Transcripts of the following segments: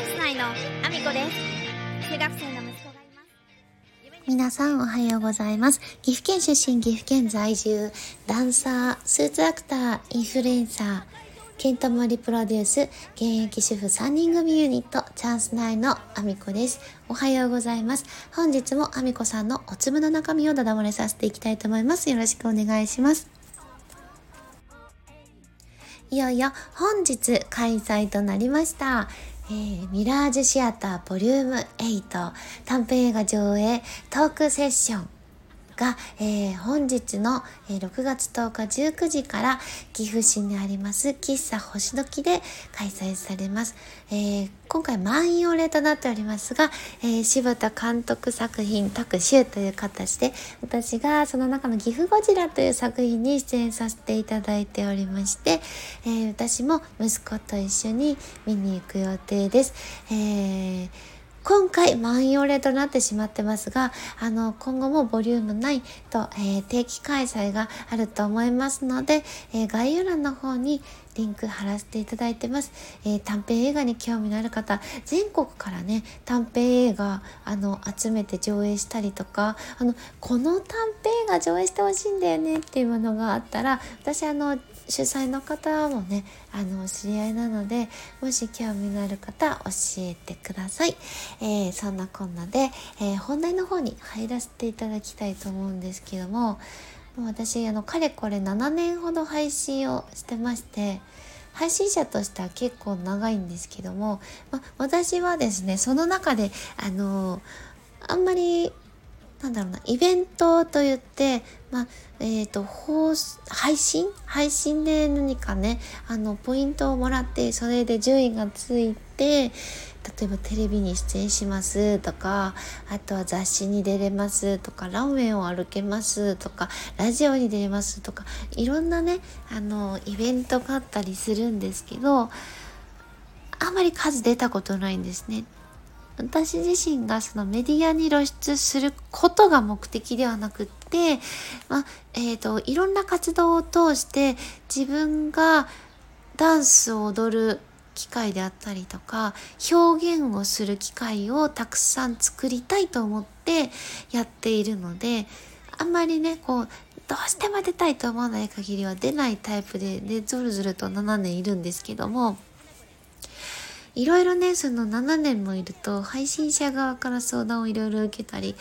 ャンス内のアミコです中学生の息子がいます皆さんおはようございます。岐阜県出身、岐阜県在住、ダンサー、スーツアクター、インフルエンサー、ケントモリプロデュース、現役主婦3人組ユニット、チャンス内のアミコです。おはようございます。本日もアミコさんのお粒の中身をダダ漏れさせていきたいと思います。よろしくお願いします。いよいよ本日開催となりました。えーミラージュシアターボリューム8短編映画上映トークセッションが、えー本日の、え6月10日19時から岐阜市にあります喫茶星時で開催されます。えー今回満員御礼となっておりますが、えー柴田監督作品特集という形で私がその中の岐阜ゴジラという作品に出演させていただいておりまして、えー私も息子と一緒に見に行く予定です。えー今回満員御礼となってしまってますが、あの、今後もボリューム9と、えー定期開催があると思いますので、えー概要欄の方にリンク貼らせていただいてます。えー短編映画に興味のある方、全国からね、短編映画、あの、集めて上映したりとか、あの、この短編映画上映してほしいんだよねっていうものがあったら、私、あの、主催の方もね、あの、知り合いなので、もし興味のある方、教えてください。えーそんなこんなで、えー本題の方に入らせていただきたいと思うんですけども、もう私、あの、かれこれ7年ほど配信をしてまして、配信者としては結構長いんですけども、ま、私はですね、その中で、あのあんまりなんだろうな、イベントと言って、まあ、えっ、と、配信？配信で何かね、あの、ポイントをもらって、それで順位がついて、例えばテレビに出演しますとか、あとは雑誌に出れますとか、ランウェイを歩けますとか、ラジオに出れますとか、いろんなね、あの、イベントがあったりするんですけど、あまり数出たことないんですね。私自身がそのメディアに露出することが目的ではなくって、まあ、えっ、と、いろんな活動を通して自分がダンスを踊る機会であったりとか、表現をする機会をたくさん作りたいと思ってやっているので、あんまりね、こう、どうしても出たいと思わない限りは出ないタイプで、で、ずるずると7年いるんですけども、いろいろね、その7年もいると、配信者側から相談をいろいろ受けたり、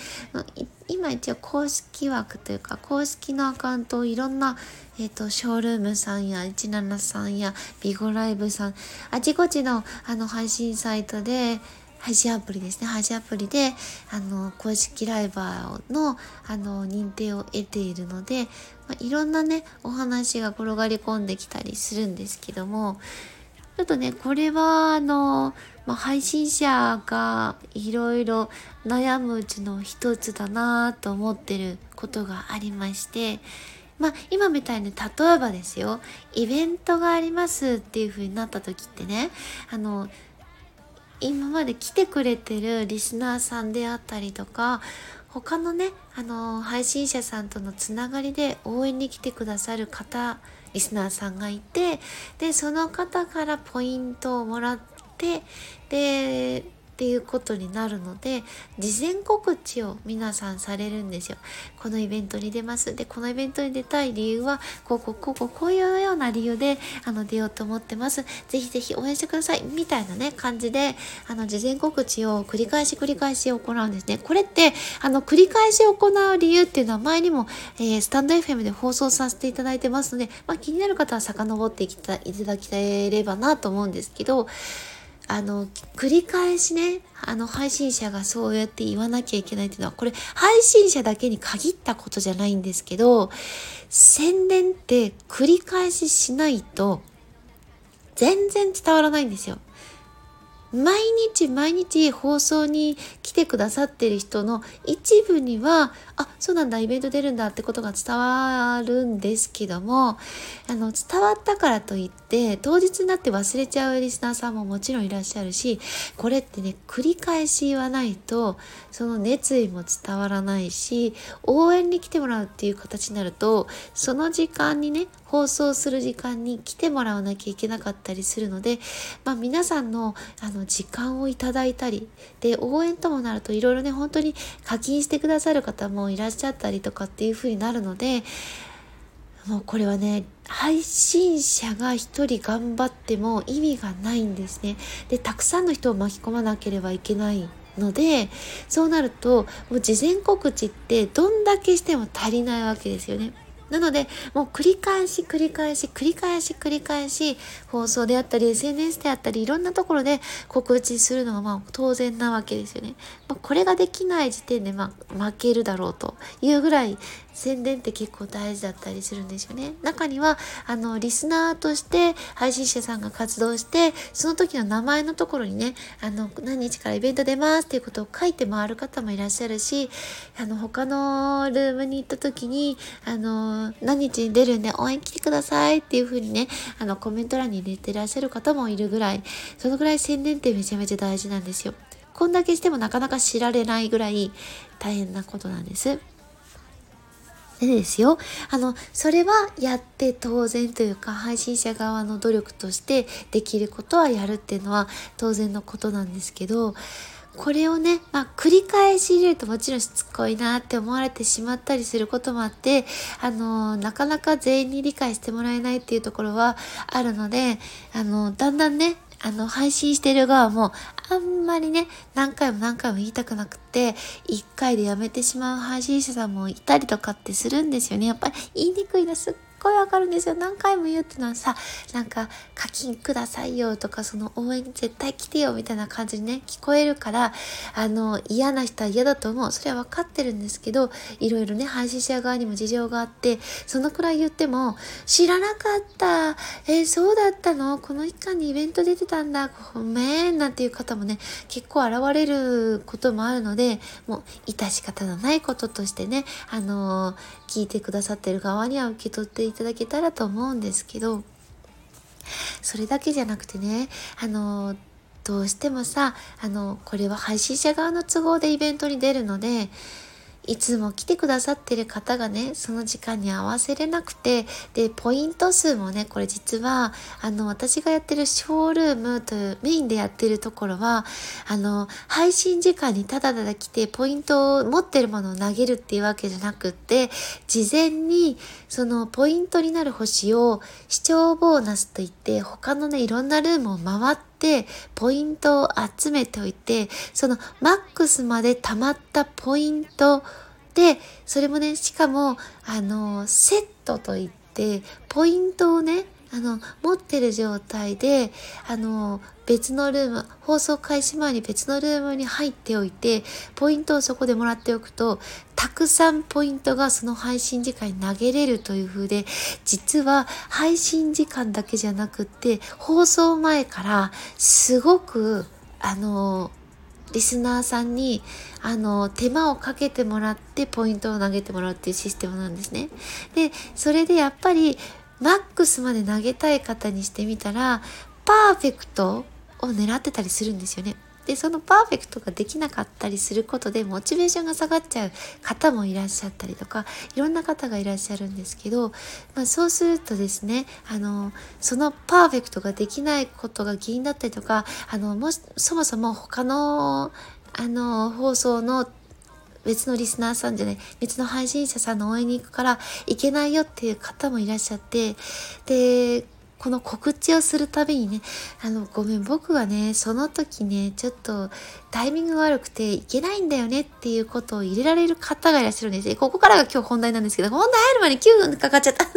今一応公式枠というか、公式のアカウントをいろんな、えっ、と、ショールームさんや、17さんや、ビゴライブさん、あちこちの、あの、配信サイトで、配信アプリですね。配信アプリで、あの、公式ライバーの、あの、認定を得ているので、まあ、いろんなね、お話が転がり込んできたりするんですけども、ちょっとね、これは、あの、まあ、配信者がいろいろ悩むうちの一つだなと思ってることがありまして、まあ、今みたいに例えばですよ、イベントがありますっていう風になった時ってね、あの、今まで来てくれてるリスナーさんであったりとか、他のね、あの、配信者さんとのつながりで応援に来てくださる方、リスナーさんがいて、で、その方からポイントをもらって、で、っていうことになるので、事前告知を皆さんされるんですよ。このイベントに出ます。で、このイベントに出たい理由は、こう、こう、こう、こう、こういうような理由で、あの、出ようと思ってます。ぜひぜひ応援してください。みたいなね、感じで、あの、事前告知を繰り返し繰り返し行うんですね。これって、あの、繰り返し行う理由っていうのは前にも、えースタンド FM で放送させていただいてますので、まあ、気になる方は遡っていきたいただければなと思うんですけど、あの、繰り返しね、あの、配信者がそうやって言わなきゃいけないっていうのは、これ、配信者だけに限ったことじゃないんですけど、宣伝って繰り返ししないと、全然伝わらないんですよ。毎日毎日放送に来てくださってる人の一部には、あ、そうなんだ、イベント出るんだってことが伝わるんですけども、あの、伝わったからといっで当日になって忘れちゃうリスナーさんももちろんいらっしゃるしこれってね繰り返し言わないとその熱意も伝わらないし応援に来てもらうっていう形になるとその時間にね放送する時間に来てもらわなきゃいけなかったりするので、まあ、皆さんのあのの時間をいただいたりで応援ともなるといろいろね本当に課金してくださる方もいらっしゃったりとかっていう風になるのでもうこれはね配信者が一人頑張っても意味がないんですね。でたくさんの人を巻き込まなければいけないのでそうなるともう事前告知ってどんだけしても足りないわけですよね。なので、もう繰り返し繰り返し繰り返し繰り返し放送であったり SNS であったりいろんなところで告知するのがまあ当然なわけですよね。まあ、これができない時点でまあ負けるだろうというぐらい宣伝って結構大事だったりするんですよね。中には、あの、リスナーとして配信者さんが活動して、その時の名前のところにね、あの、何日からイベント出ますっていうことを書いて回る方もいらっしゃるし、あの、他のルームに行った時に、あの、何日に出るんで応援来てくださいっていう風にね、あの、コメント欄に入れてらっしゃる方もいるぐらい、そのぐらい宣伝ってめちゃめちゃ大事なんですよ。こんだけしてもなかなか知られないぐらい大変なことなんです。でですよ、あの、それはやって当然というか、配信者側の努力としてできることはやるっていうのは当然のことなんですけど、これをね、まあ、繰り返し入れるともちろんしつこいなって思われてしまったりすることもあって、あの、なかなか全員に理解してもらえないっていうところはあるので、あの、だんだんね、あの、配信してる側も、あんまりね、何回も何回も言いたくなくて、一回でやめてしまう配信者さんもいたりとかってするんですよね。やっぱり言いにくいな、すっごいわかるんですよ。何回も言うってのはさ、なんか課金くださいよとか、その応援絶対来てよみたいな感じにね、聞こえるから、あの、嫌な人は嫌だと思う。それは分かってるんですけど、いろいろね、配信者側にも事情があって、そのくらい言っても、知らなかった。えー、そうだったの？この期間にイベント出てたんだ。ごめん。なんていう方もね、結構現れることもあるので、もう、致し方のないこととしてね、あのー、聞いてくださってる側には受け取っていただけたらと思うんですけどそれだけじゃなくてねあのどうしてもさあのこれは配信者側の都合でイベントに出るのでいつも来てくださってる方がね、その時間に合わせれなくて、で、ポイント数もね、これ実は、あの、私がやってるショールームというメインでやってるところは、あの、配信時間にただただ来て、ポイントを持ってるものを投げるっていうわけじゃなくって、事前に、そのポイントになる星を視聴ボーナスといって、他のね、いろんなルームを回って、ポイントを集めておいて、そのマックスまで溜まったポイントで、それもね、しかも、あの、セットといって、ポイントをね、あの、持ってる状態で、あの、別のルーム、放送開始前に別のルームに入っておいて、ポイントをそこでもらっておくと、たくさんポイントがその配信時間に投げれるという風で、実は配信時間だけじゃなくって、放送前からすごく、あの、リスナーさんにあの手間をかけてもらってポイントを投げてもらうっていうシステムなんですね。でそれでやっぱりマックスまで投げたい方にしてみたらパーフェクトを狙ってたりするんですよね。でそのパーフェクトができなかったりすることでモチベーションが下がっちゃう方もいらっしゃったりとかいろんな方がいらっしゃるんですけど、まあ、そうするとですねあのそのパーフェクトができないことが原因だったりとかあのもしそもそも他のあの放送の別のリスナーさんじゃない別の配信者さんの応援に行くから行けないよっていう方もいらっしゃってでこの告知をするたびにね、あの、ごめん、僕はね、その時ね、ちょっとタイミングが悪くていけないんだよねっていうことを入れられる方がいらっしゃるんですここからが今日本題なんですけど、本題入る前に9分かかっちゃった。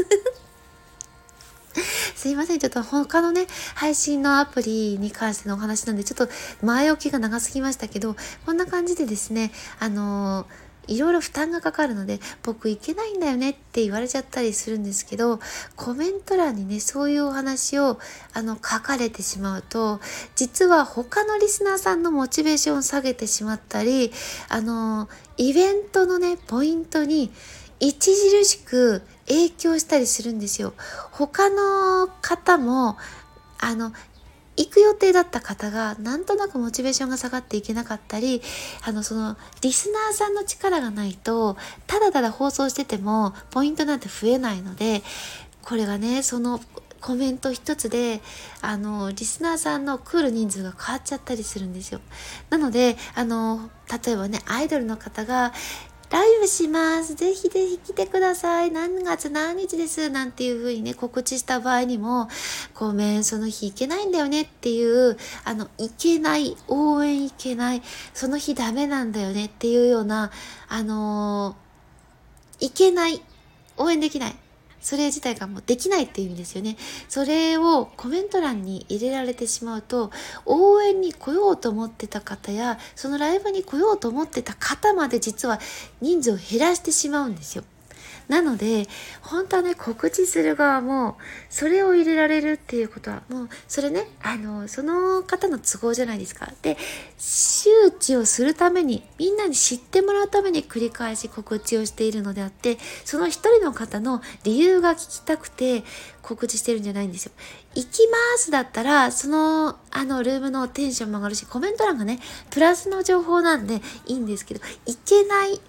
すいません。ちょっと他のね、配信のアプリに関してのお話なんで、ちょっと前置きが長すぎましたけど、こんな感じでですね、あのーいろいろ負担がかかるので僕行けないんだよねって言われちゃったりするんですけどコメント欄にねそういうお話をあの書かれてしまうと実は他のリスナーさんのモチベーションを下げてしまったりあのイベントのねポイントに著しく影響したりするんですよ。他の方も、あの、行く予定だった方がなんとなくモチベーションが下がっていけなかったりあのそのリスナーさんの力がないとただただ放送しててもポイントなんて増えないのでこれがねそのコメント一つであのリスナーさんの来る人数が変わっちゃったりするんですよ。なのであの例えばねアイドルの方がライブします。ぜひぜひ来てください。何月何日です？なんていう風にね、告知した場合にも、ごめん、その日行けないんだよねっていう、あの、行けない、応援行けない、その日ダメなんだよねっていうような、あのー、行けない、応援できない。それ自体がもうできないっていう意味ですよね。それをコメント欄に入れられてしまうと、応援に来ようと思ってた方や、そのライブに来ようと思ってた方まで実は人数を減らしてしまうんですよ。なので、本当はね、告知する側も、それを入れられるっていうことは、もう、それね、あの、その方の都合じゃないですか。で、周知をするために、みんなに知ってもらうために繰り返し告知をしているのであって、その一人の方の理由が聞きたくて告知してるんじゃないんですよ。行きますだったら、その、あの、ルームのテンションも上がるし、コメント欄がね、プラスの情報なんでいいんですけど、行けない、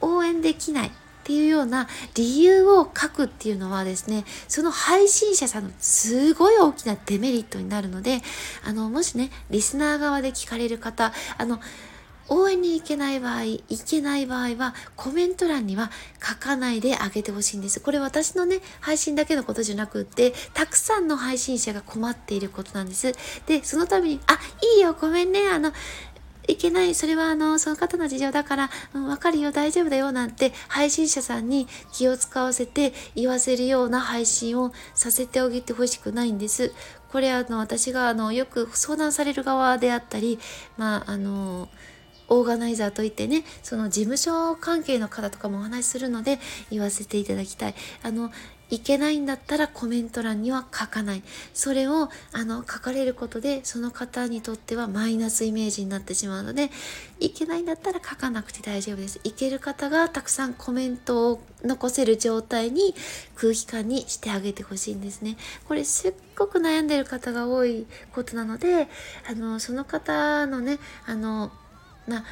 応援できない、っていうような理由を書くっていうのはですね、その配信者さんのすごい大きなデメリットになるので、あの、もしね、リスナー側で聞かれる方、あの、応援に行けない場合、行けない場合は、コメント欄には書かないであげてほしいんです。これ私のね、配信だけのことじゃなくって、たくさんの配信者が困っていることなんです。で、そのために、あ、いいよ、ごめんね、あの、いけない、それはあの、その方の事情だから、うん、わかるよ、大丈夫だよ、なんて配信者さんに気を使わせて言わせるような配信をさせてあげてほしくないんです。これあの、私があの、よく相談される側であったり、まあ、あの、オーガナイザーといってね、その事務所関係の方とかもお話しするので言わせていただきたい。あの、いけないんだったらコメント欄には書かない。それをあの書かれることでその方にとってはマイナスイメージになってしまうので、いけないんだったら書かなくて大丈夫です。いける方がたくさんコメントを残せる状態に空気感にしてあげてほしいんですね。これすっごく悩んでる方が多いことなので、あの、その方のね、あの、まあ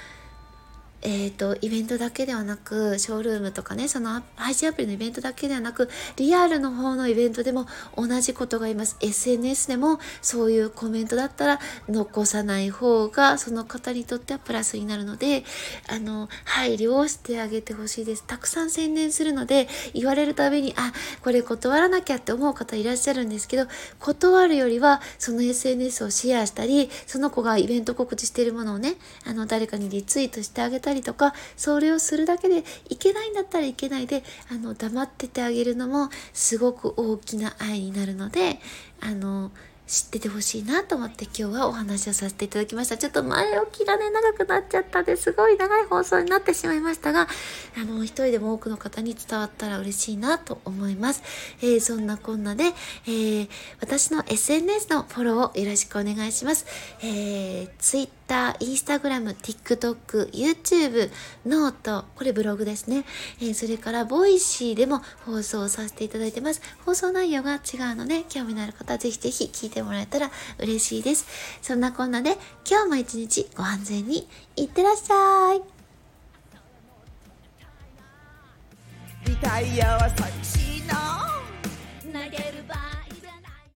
えっ、ー、と、イベントだけではなく、ショールームとかね、その配信アプリのイベントだけではなく、リアルの方のイベントでも同じことが言います。SNS でもそういうコメントだったら残さない方が、その方にとってはプラスになるので、あの、配慮をしてあげてほしいです。たくさん宣伝するので、言われるたびに、あ、これ断らなきゃって思う方いらっしゃるんですけど、断るよりは、その SNS をシェアしたり、その子がイベント告知しているものをね、あの、誰かにリツイートしてあげたたりとかそれをするだけでいけないんだったらいけないであの黙っててあげるのもすごく大きな愛になるのであの知っててほしいなと思って今日はお話をさせていただきました。ちょっと前置きがね、長くなっちゃったんですごい長い放送になってしまいましたが、あの、一人でも多くの方に伝わったら嬉しいなと思います。えー、そんなこんなで、えー、私の SNS のフォローをよろしくお願いします。えー、Twitter、Instagram、TikTok、YouTube、 note、これブログですね。えー、それから、 Voicy でも放送させていただいてます。放送内容が違うので、興味のある方はぜひぜひ聞いててもらえたら嬉しいです。そんなこんなで今日も一日ご安全にいってらっしゃい。リタは寂しいな。